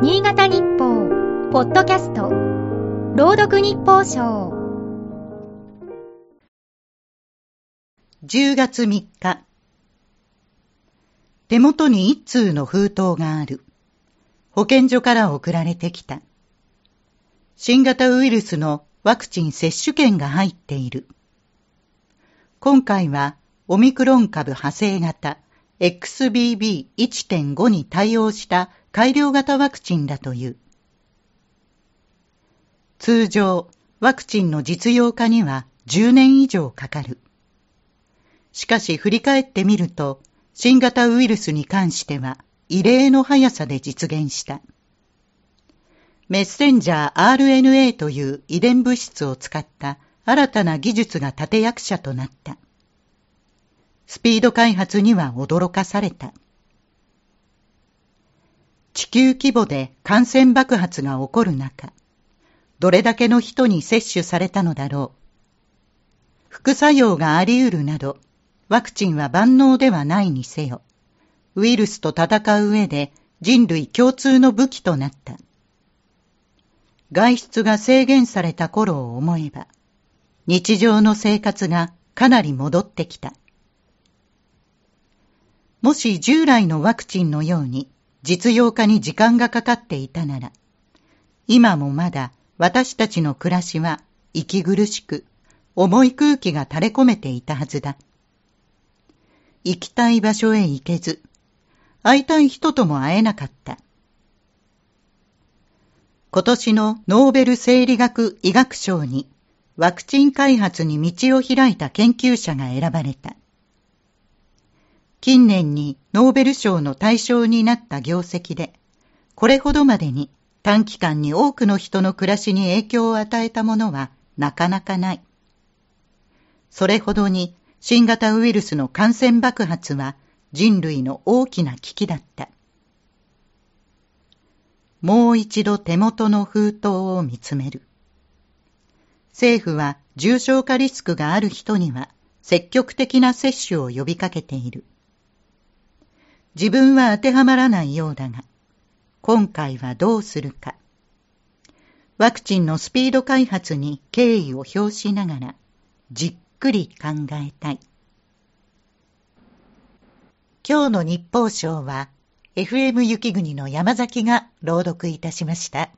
新潟日報、ポッドキャスト、朗読日報賞。10月3日。手元に一通の封筒がある。保健所から送られてきた。新型ウイルスのワクチン接種券が入っている。今回はオミクロン株派生型 XBB1.5 に対応した改良型ワクチンだという。通常、ワクチンの実用化には10年以上かかる。しかし振り返ってみると、新型ウイルスに関しては異例の速さで実現した。メッセンジャー RNA という遺伝物質を使った新たな技術が立役者となった。スピード開発には驚かされた。地球規模で感染爆発が起こる中、どれだけの人に接種されたのだろう。副作用があり得るなど、ワクチンは万能ではないにせよ、ウイルスと戦う上で人類共通の武器となった。外出が制限された頃を思えば、日常の生活がかなり戻ってきた。もし従来のワクチンのように実用化に時間がかかっていたなら、今もまだ私たちの暮らしは息苦しく、重い空気が垂れ込めていたはずだ。行きたい場所へ行けず、会いたい人とも会えなかった。今年のノーベル生理学医学賞にワクチン開発に道を開いた研究者が選ばれた。近年にノーベル賞の対象になった業績で、これほどまでに短期間に多くの人の暮らしに影響を与えたものはなかなかない。それほどに新型ウイルスの感染爆発は人類の大きな危機だった。もう一度手元の封筒を見つめる。政府は重症化リスクがある人には積極的な接種を呼びかけている。自分は当てはまらないようだが、今回はどうするか。ワクチンのスピード開発に敬意を表しながら、じっくり考えたい。今日の日報賞は、FM 雪国の山崎が朗読いたしました。